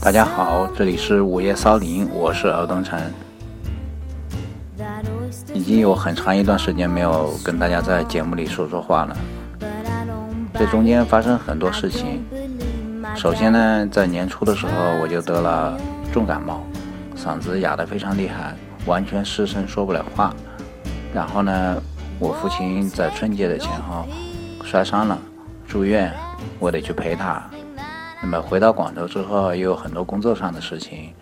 大家好，这里是午夜骚灵，我是敖东城。已经有很长一段时间没有跟大家在节目里说说话了，这中间发生很多事情。首先呢，在年初的时候我就得了重感冒，嗓子哑得非常厉害，完全失声说不了话。然后呢，我父亲在春节的前后摔伤了，住院，我得去陪他。那么回到广州之后，又有很多工作上的事情。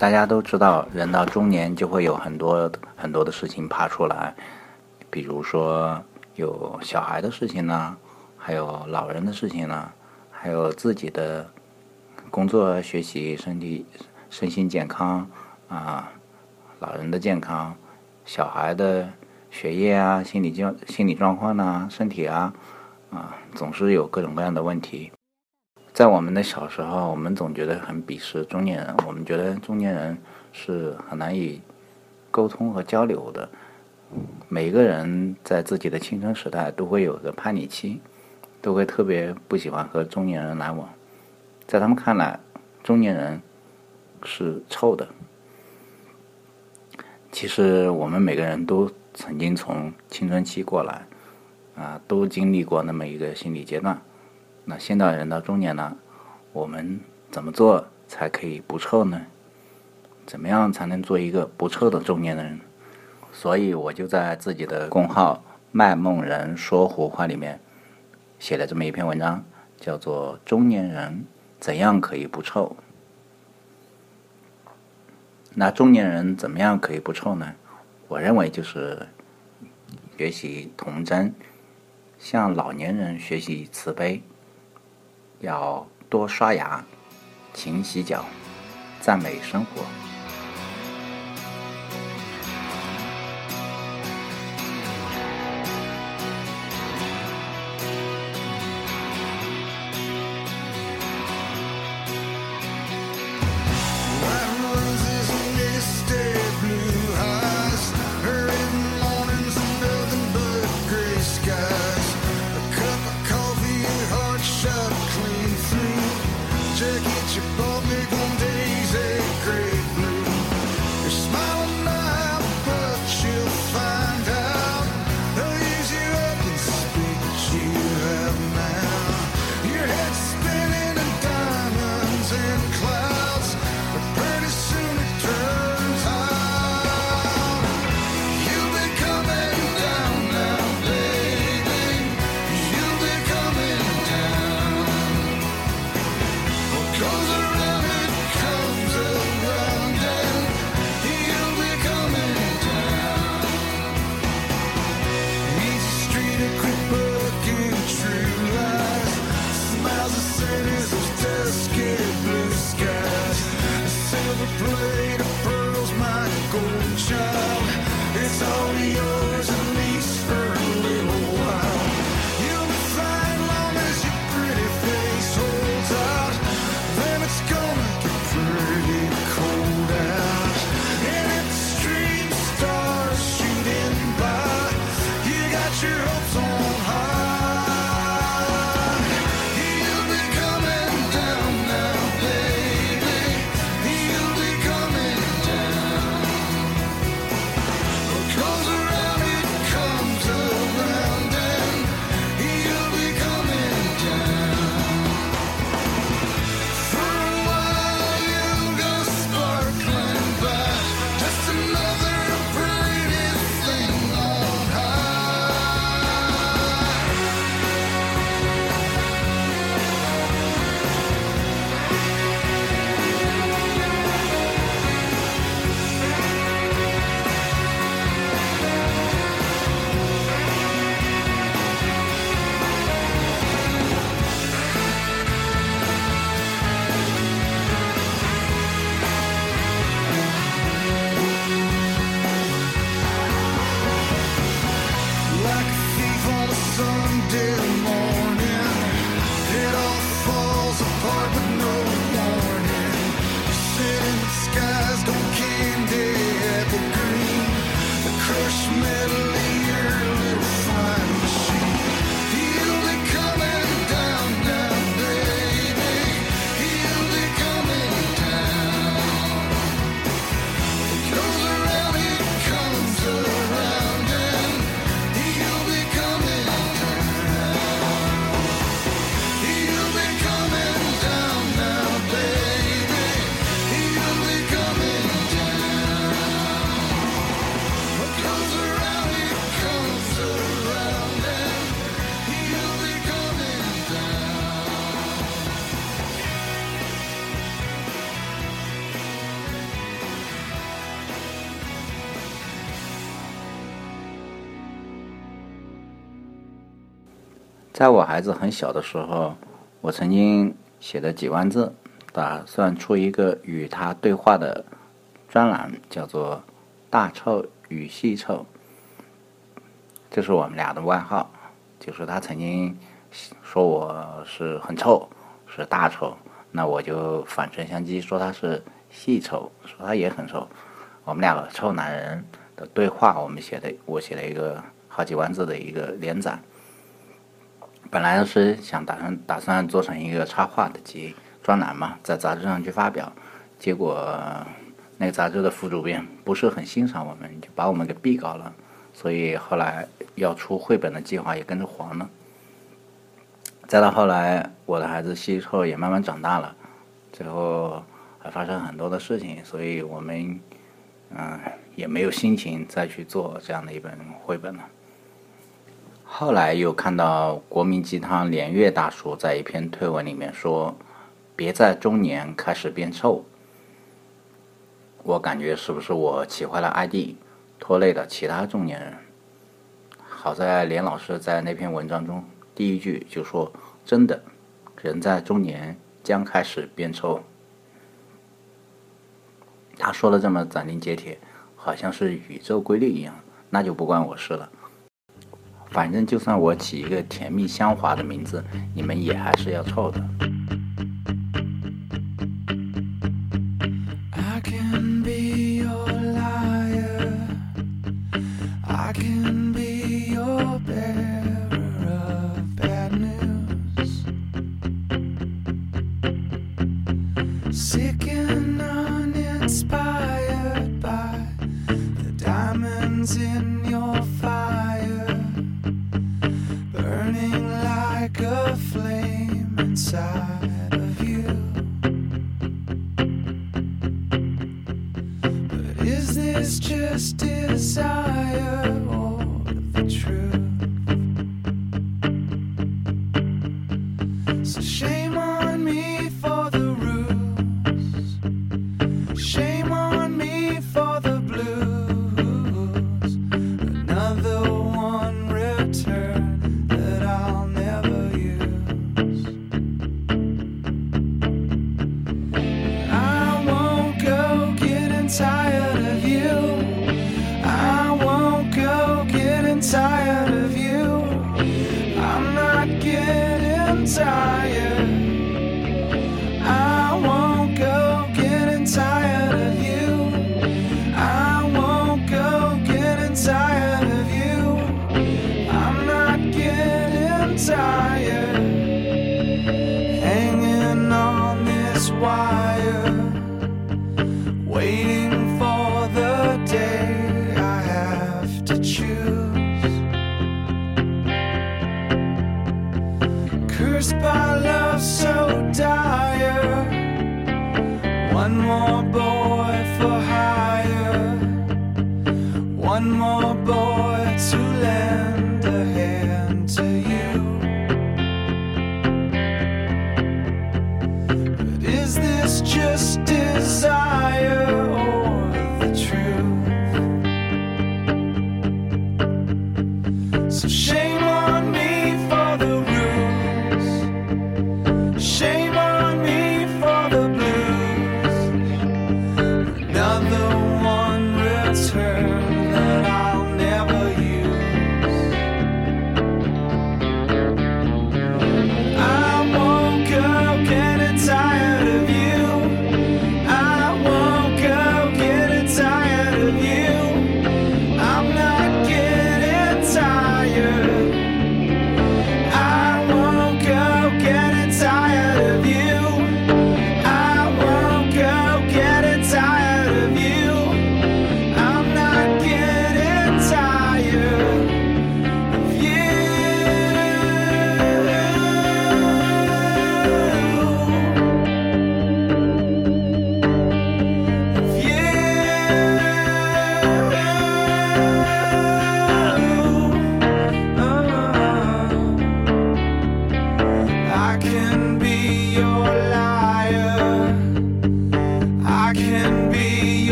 大家都知道，人到中年就会有很多很多的事情爬出来，比如说有小孩的事情呢，还有老人的事情呢，还有自己的工作、学习、身体、身心健康啊，老人的健康，小孩的学业啊，心理状心理状况呢，身体啊。啊，总是有各种各样的问题。在我们的小时候，我们总觉得很鄙视中年人，我们觉得中年人是很难以沟通和交流的。每个人在自己的青春时代都会有个叛逆期，都会特别不喜欢和中年人来往。在他们看来，中年人是臭的。其实我们每个人都曾经从青春期过来。啊，都经历过那么一个心理阶段。那现在人到中年了，我们怎么做才可以不臭呢？怎么样才能做一个不臭的中年人？所以我就在自己的公号“卖梦人说胡话”里面写了这么一篇文章，叫做《中年人怎样可以不臭》。那中年人怎么样可以不臭呢？我认为就是学习童真。向老年人学习慈悲，要多刷牙、勤洗脚、赞美生活。Sky, don't candy apple green, the crushed metal. 在我孩子很小的时候，我曾经写了几万字，打算出一个与他对话的专栏，叫做“大臭与细臭”。这是我们俩的外号，就是他曾经说我是很臭，是大臭，那我就反唇相讥，说他是细臭，说他也很臭。我们两个臭男人的对话，我们写的，我写了一个好几万字的一个连载。本来是想打算打算做成一个插画的集专栏嘛，在杂志上去发表，结果那个杂志的副主编不是很欣赏我们，就把我们给毙稿了。所以后来要出绘本的计划也跟着黄了。再到后来，我的孩子西后也慢慢长大了，最后还发生很多的事情，所以我们嗯也没有心情再去做这样的一本绘本了。后来又看到国民鸡汤连岳大叔在一篇推文里面说：“别在中年开始变臭。”我感觉是不是我起坏了 ID，拖累了其他中年人？好在连老师在那篇文章中第一句就说：“真的，人在中年将开始变臭。”他说的这么斩钉截铁，好像是宇宙规律一样，那就不关我事了。反正就算我起一个甜蜜香滑的名字，你们也还是要凑的。a flame inside of you. But is this just desire? entire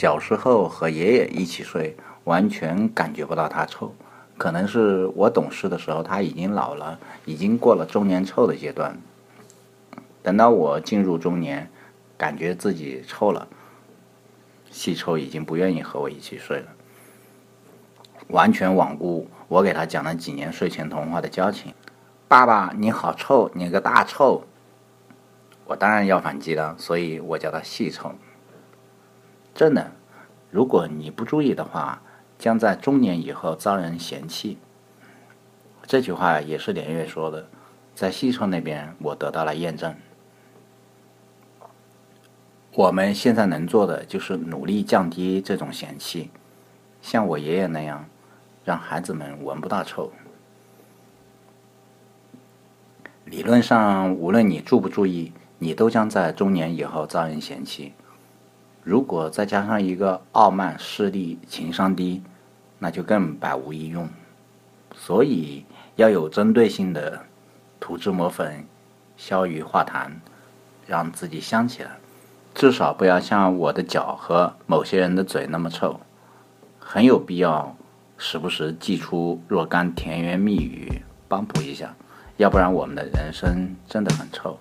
小时候和爷爷一起睡，完全感觉不到它臭。可能是我懂事的时候，它已经老了，已经过了中年臭的阶段。等到我进入中年，感觉自己臭了，细臭已经不愿意和我一起睡了，完全罔顾我给他讲了几年睡前童话的交情。爸爸，你好臭，你个大臭！我当然要反击了，所以我叫他细臭。真的，如果你不注意的话。将在中年以后遭人嫌弃。这句话也是连月说的，在西村那边我得到了验证。我们现在能做的就是努力降低这种嫌弃，像我爷爷那样，让孩子们闻不到臭。理论上，无论你注不注意，你都将在中年以后遭人嫌弃。如果再加上一个傲慢、势利、情商低。那就更百无一用，所以要有针对性的涂脂抹粉、消鱼化痰，让自己香起来。至少不要像我的脚和某些人的嘴那么臭，很有必要时不时祭出若干甜言蜜语帮补一下，要不然我们的人生真的很臭。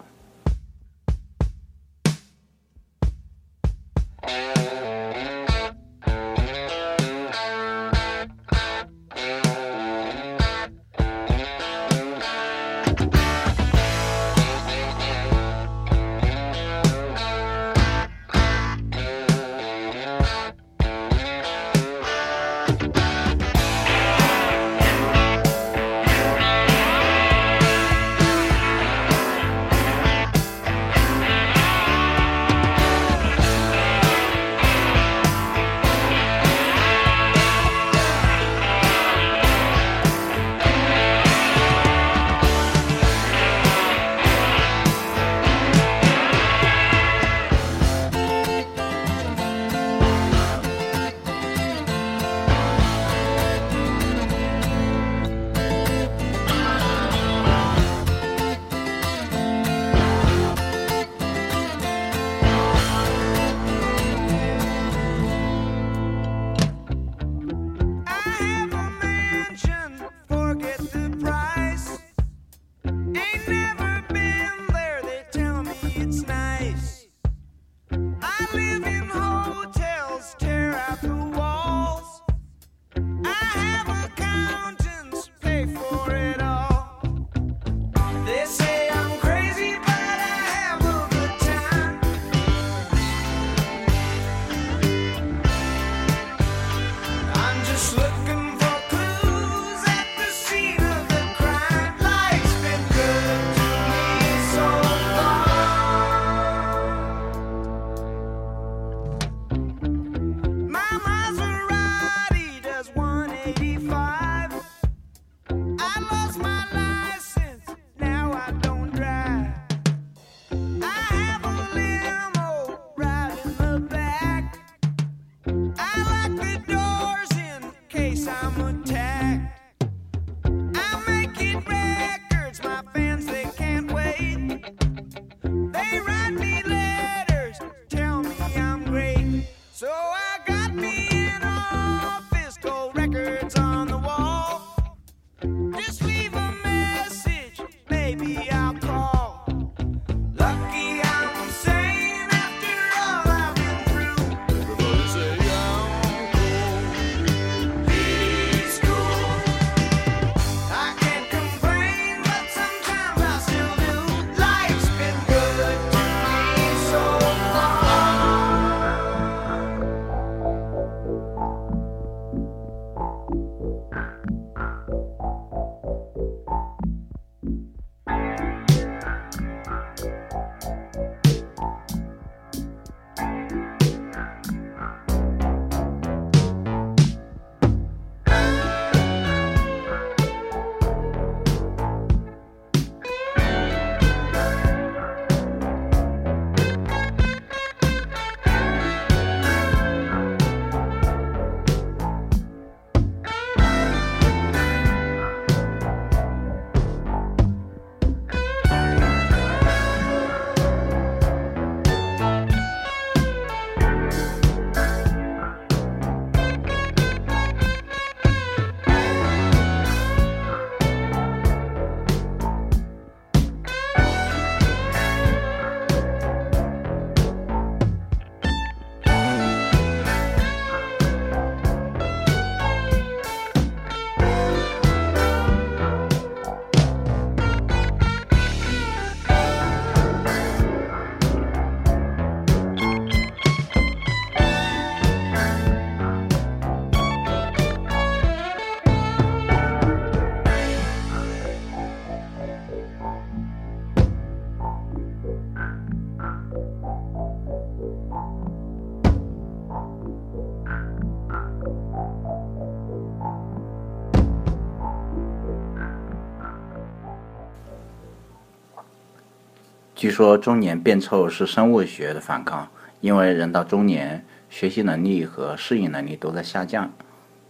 据说中年变臭是生物学的反抗，因为人到中年，学习能力和适应能力都在下降，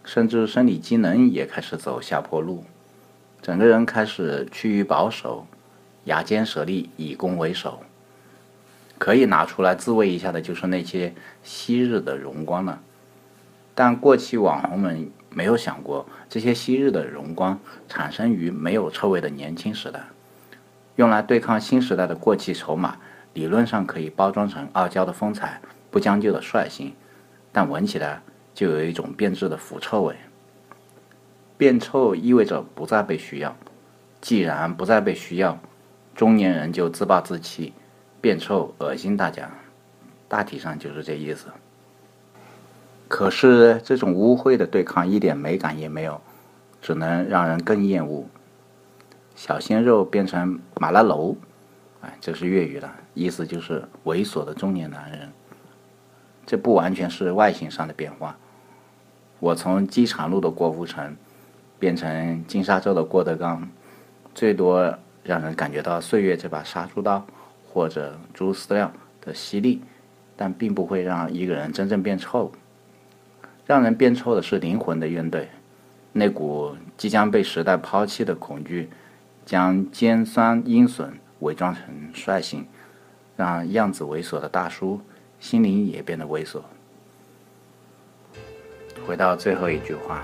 甚至生理机能也开始走下坡路，整个人开始趋于保守，牙尖舌利，以攻为守。可以拿出来自慰一下的，就是那些昔日的荣光了。但过气网红们没有想过，这些昔日的荣光产生于没有臭味的年轻时代。用来对抗新时代的过气筹码，理论上可以包装成傲娇的风采、不将就的率性，但闻起来就有一种变质的腐臭味。变臭意味着不再被需要，既然不再被需要，中年人就自暴自弃。变臭恶心大家，大体上就是这意思。可是这种污秽的对抗一点美感也没有，只能让人更厌恶。小鲜肉变成马拉楼，哎，这是粤语的意思，就是猥琐的中年男人。这不完全是外形上的变化。我从机场路的郭富城变成金沙洲的郭德纲，最多让人感觉到岁月这把杀猪刀。或者猪饲料的犀利，但并不会让一个人真正变臭。让人变臭的是灵魂的怨怼，那股即将被时代抛弃的恐惧，将尖酸阴损伪装成率性，让样子猥琐的大叔心灵也变得猥琐。回到最后一句话：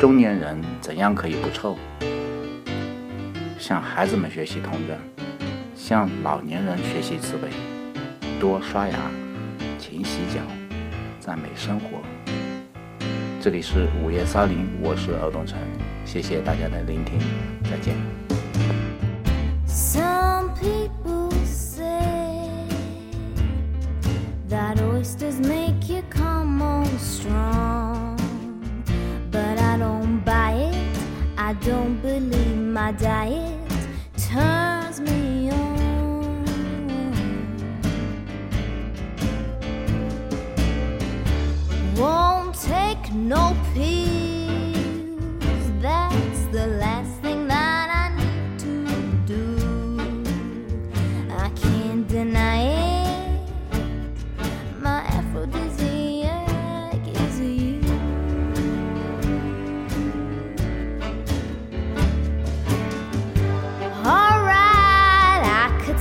中年人怎样可以不臭？向孩子们学习同等。向老年人学习慈悲，多刷牙，勤洗脚，赞美生活。这里是午夜骚林，我是尔东城，谢谢大家的聆听，再见。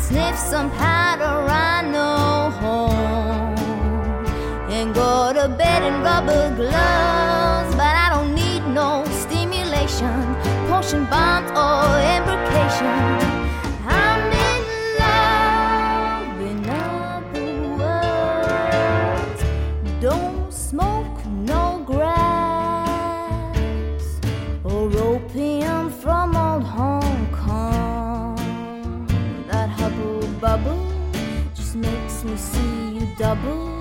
Sniff some powder. I know home and go to bed in rubber gloves. But I don't need no stimulation, potion bombs or imbrication. Double.